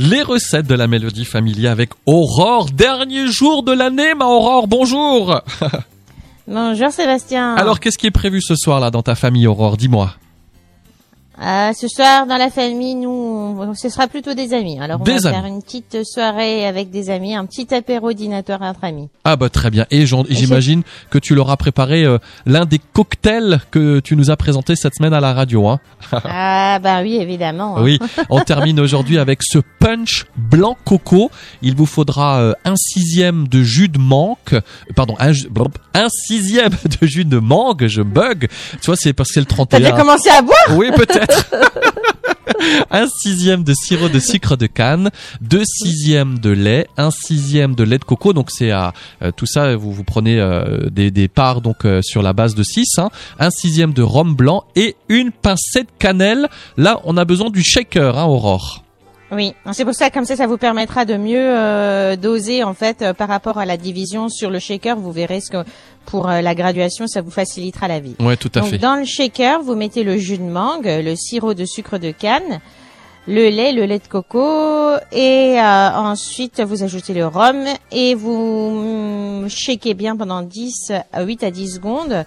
les recettes de la Mélodie Family avec Aurore. Dernier jour de l'année, ma Aurore, bonjour Bonjour Sébastien. Alors, qu'est-ce qui est prévu ce soir là dans ta famille, Aurore? Dis-moi. Euh, ce soir, dans la famille, nous, ce sera plutôt des amis. Alors, on Des va amis. faire une petite soirée avec des amis, un petit apéro dînatoire entre amis. Ah bah très bien. Et j'imagine que tu leur as préparé euh, l'un des cocktails que tu nous as présenté cette semaine à la radio. Hein. ah, bah oui, évidemment. hein. Oui, on termine aujourd'hui avec ce punch blanc coco. Il vous faudra euh, un sixième de jus de mangue, euh, pardon, un, sixième de jus de mangue. Je bug. Tu vois, c'est parce que c'est le T'as 31. déjà commencé à boire? Oui, peut-être. un sixième de sirop de sucre de canne, deux sixièmes de lait, un sixième de lait de coco. Donc c'est à euh, tout ça, vous vous prenez euh, des, des parts donc euh, sur la base de 6, hein, un sixième de rhum blanc et une pincée de cannelle. Là, on a besoin du shaker, hein, Aurore. Oui, c'est pour ça, comme ça, ça vous permettra de mieux euh, doser en fait euh, par rapport à la division sur le shaker. Vous verrez ce que pour euh, la graduation, ça vous facilitera la vie. Ouais, tout à Donc fait. dans le shaker, vous mettez le jus de mangue, le sirop de sucre de canne, le lait, le lait de coco et euh, ensuite vous ajoutez le rhum et vous mm, shakez bien pendant 10 à 8 à 10 secondes.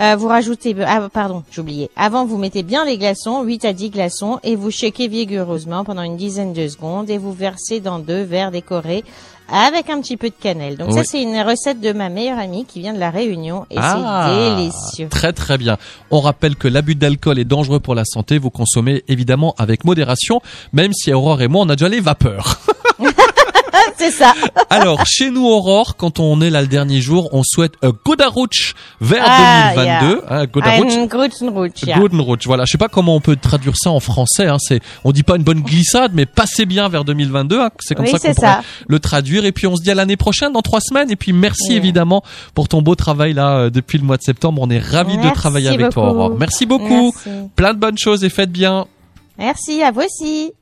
Euh, vous rajoutez ah, pardon, oublié. Avant vous mettez bien les glaçons, 8 à 10 glaçons et vous shakez vigoureusement pendant une dizaine de secondes et vous versez dans deux verres décorés avec un petit peu de cannelle. Donc ça c'est une recette de ma meilleure amie qui vient de la Réunion et Ah, c'est délicieux. Très très bien. On rappelle que l'abus d'alcool est dangereux pour la santé. Vous consommez évidemment avec modération, même si Aurore et moi on a déjà les vapeurs. c'est ça. Alors, chez nous, Aurore, quand on est là le dernier jour, on souhaite un Guten Rutsch vers Ah, 2022. Hein, Guten Rutsch. Ein guten Rutsch, ja. Guten Rutsch. Voilà. Je sais pas comment on peut traduire ça en français. Hein. C'est, on dit pas une bonne glissade, mais passez bien vers 2022. hein. C'est comme Oui, ça qu'on pourrait le traduire. Et puis on se dit à l'année prochaine, dans trois semaines. Et puis merci évidemment pour ton beau travail là euh, depuis le mois de septembre. On est ravis de travailler avec toi. Aurore. Merci beaucoup. Merci. Plein de bonnes choses et faites bien. Merci à vous aussi.